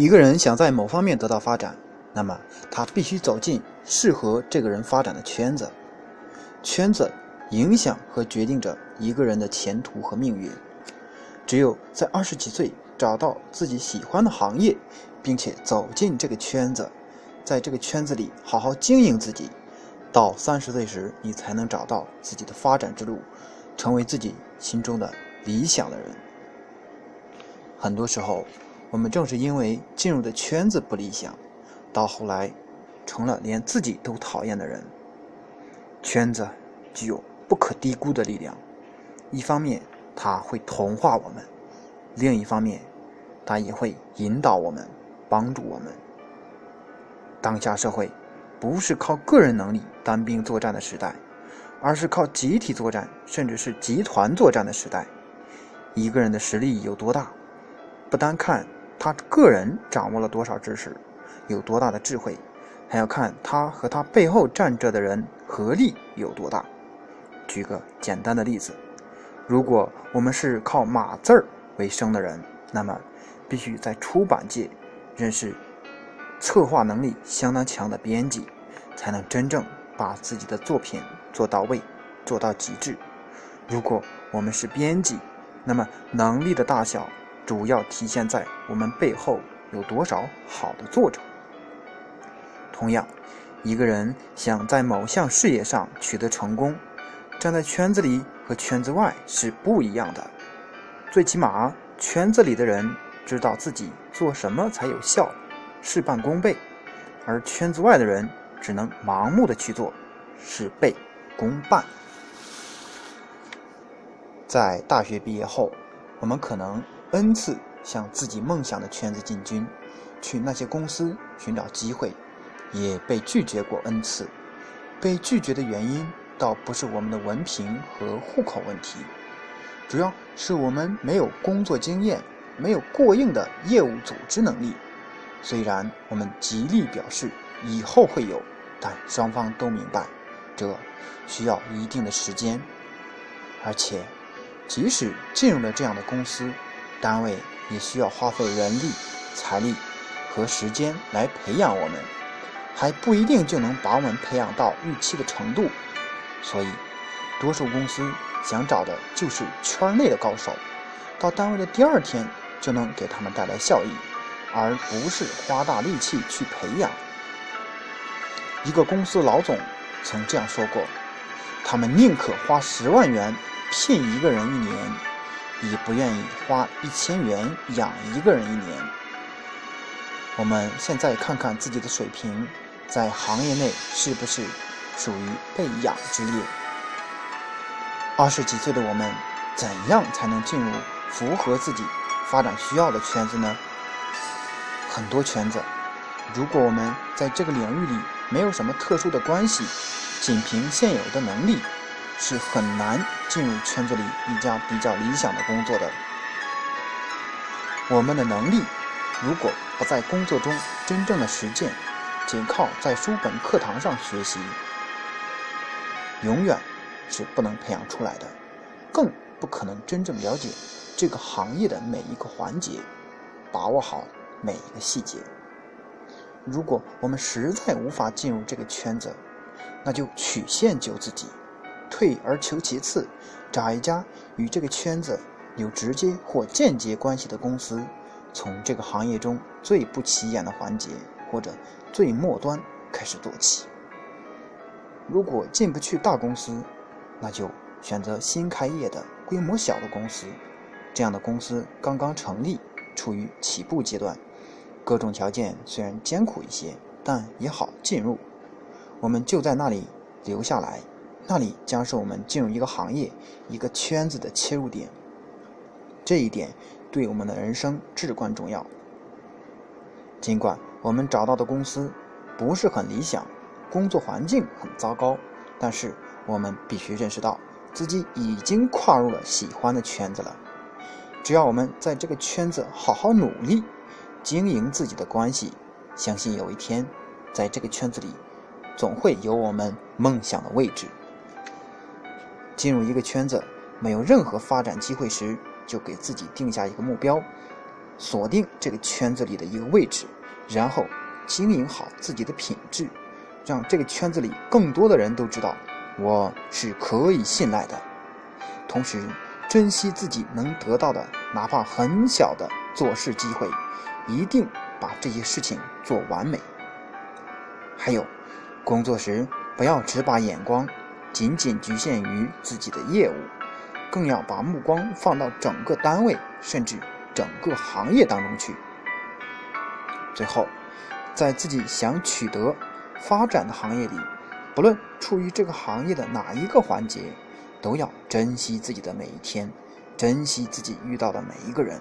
一个人想在某方面得到发展，那么他必须走进适合这个人发展的圈子。圈子影响和决定着一个人的前途和命运。只有在二十几岁找到自己喜欢的行业，并且走进这个圈子，在这个圈子里好好经营自己，到三十岁时，你才能找到自己的发展之路，成为自己心中的理想的人。很多时候，我们正是因为进入的圈子不理想，到后来成了连自己都讨厌的人。圈子具有不可低估的力量，一方面它会同化我们，另一方面它也会引导我们，帮助我们。当下社会不是靠个人能力单兵作战的时代，而是靠集体作战，甚至是集团作战的时代。一个人的实力有多大，不单看他个人掌握了多少知识，有多大的智慧。还要看他和他背后站着的人合力有多大。举个简单的例子，如果我们是靠码字儿为生的人，那么必须在出版界认识策划能力相当强的编辑，才能真正把自己的作品做到位、做到极致。如果我们是编辑，那么能力的大小主要体现在我们背后有多少好的作者。同样，一个人想在某项事业上取得成功，站在圈子里和圈子外是不一样的。最起码，圈子里的人知道自己做什么才有效，事半功倍；而圈子外的人只能盲目的去做，事倍功半。在大学毕业后，我们可能 n 次向自己梦想的圈子进军，去那些公司寻找机会。也被拒绝过 n 次，被拒绝的原因倒不是我们的文凭和户口问题，主要是我们没有工作经验，没有过硬的业务组织能力。虽然我们极力表示以后会有，但双方都明白，这需要一定的时间。而且，即使进入了这样的公司，单位也需要花费人力、财力和时间来培养我们。还不一定就能把我们培养到预期的程度，所以，多数公司想找的就是圈内的高手，到单位的第二天就能给他们带来效益，而不是花大力气去培养。一个公司老总曾这样说过：“他们宁可花十万元聘一个人一年，也不愿意花一千元养一个人一年。”我们现在看看自己的水平。在行业内是不是属于被养之列？二十几岁的我们，怎样才能进入符合自己发展需要的圈子呢？很多圈子，如果我们在这个领域里没有什么特殊的关系，仅凭现有的能力，是很难进入圈子里一家比较理想的工作的。我们的能力，如果不在工作中真正的实践，仅靠在书本课堂上学习，永远是不能培养出来的，更不可能真正了解这个行业的每一个环节，把握好每一个细节。如果我们实在无法进入这个圈子，那就曲线救自己，退而求其次，找一家与这个圈子有直接或间接关系的公司，从这个行业中最不起眼的环节或者。最末端开始做起。如果进不去大公司，那就选择新开业的规模小的公司。这样的公司刚刚成立，处于起步阶段，各种条件虽然艰苦一些，但也好进入。我们就在那里留下来，那里将是我们进入一个行业、一个圈子的切入点。这一点对我们的人生至关重要。尽管。我们找到的公司不是很理想，工作环境很糟糕，但是我们必须认识到自己已经跨入了喜欢的圈子了。只要我们在这个圈子好好努力，经营自己的关系，相信有一天，在这个圈子里，总会有我们梦想的位置。进入一个圈子没有任何发展机会时，就给自己定下一个目标，锁定这个圈子里的一个位置，然后经营好自己的品质，让这个圈子里更多的人都知道我是可以信赖的。同时，珍惜自己能得到的哪怕很小的做事机会，一定把这些事情做完美。还有，工作时不要只把眼光仅仅局限于自己的业务，更要把目光放到整个单位甚至整个行业当中去。最后，在自己想取得发展的行业里，不论处于这个行业的哪一个环节，都要珍惜自己的每一天，珍惜自己遇到的每一个人。